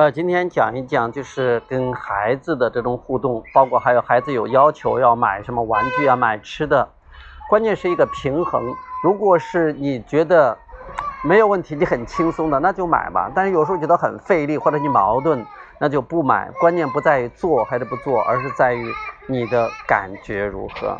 呃今天讲一讲就是跟孩子的这种互动包括还有孩子有要求要买什么玩具啊买吃的关键是一个平衡。如果是你觉得没有问题你很轻松的那就买吧。但是有时候觉得很费力或者你矛盾那就不买。关键不在于做还是不做而是在于你的感觉如何。